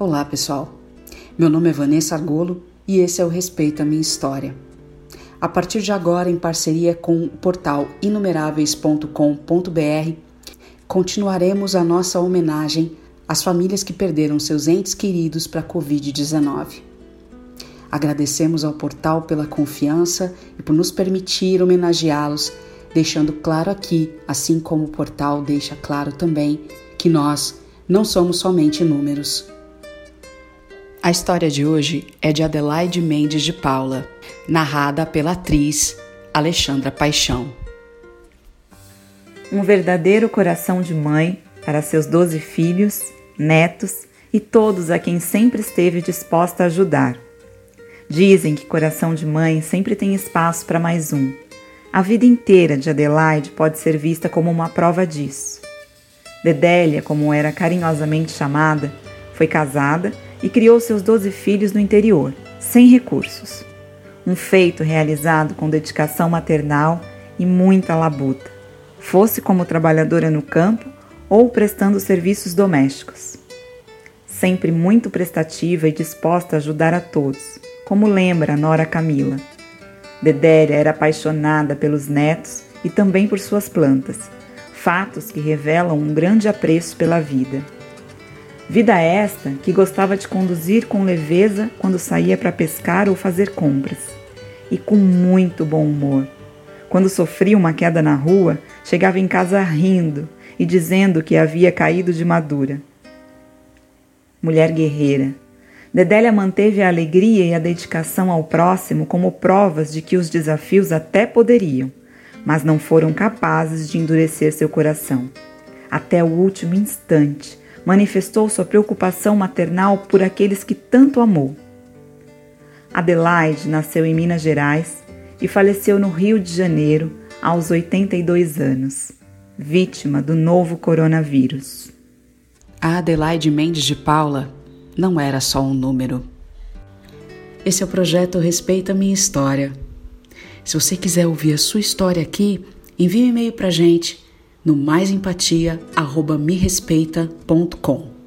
Olá, pessoal. Meu nome é Vanessa Argolo e esse é o Respeita Minha História. A partir de agora, em parceria com o portal inumeráveis.com.br, continuaremos a nossa homenagem às famílias que perderam seus entes queridos para a Covid-19. Agradecemos ao portal pela confiança e por nos permitir homenageá-los, deixando claro aqui, assim como o portal deixa claro também, que nós não somos somente números. A história de hoje é de Adelaide Mendes de Paula, narrada pela atriz Alexandra Paixão. Um verdadeiro coração de mãe para seus doze filhos, netos e todos a quem sempre esteve disposta a ajudar. Dizem que coração de mãe sempre tem espaço para mais um. A vida inteira de Adelaide pode ser vista como uma prova disso. Dedélia, como era carinhosamente chamada, foi casada e criou seus doze filhos no interior, sem recursos. Um feito realizado com dedicação maternal e muita labuta, fosse como trabalhadora no campo ou prestando serviços domésticos. Sempre muito prestativa e disposta a ajudar a todos, como lembra a Nora Camila. Dedéria era apaixonada pelos netos e também por suas plantas, fatos que revelam um grande apreço pela vida. Vida esta que gostava de conduzir com leveza quando saía para pescar ou fazer compras, e com muito bom humor. Quando sofria uma queda na rua, chegava em casa rindo e dizendo que havia caído de madura. Mulher guerreira, Dedélia manteve a alegria e a dedicação ao próximo como provas de que os desafios até poderiam, mas não foram capazes de endurecer seu coração. Até o último instante, manifestou sua preocupação maternal por aqueles que tanto amou. Adelaide nasceu em Minas Gerais e faleceu no Rio de Janeiro aos 82 anos, vítima do novo coronavírus. A Adelaide Mendes de Paula não era só um número. Esse é o projeto Respeita Minha História. Se você quiser ouvir a sua história aqui, envie um e-mail para gente no maisempatia@merespeita.com.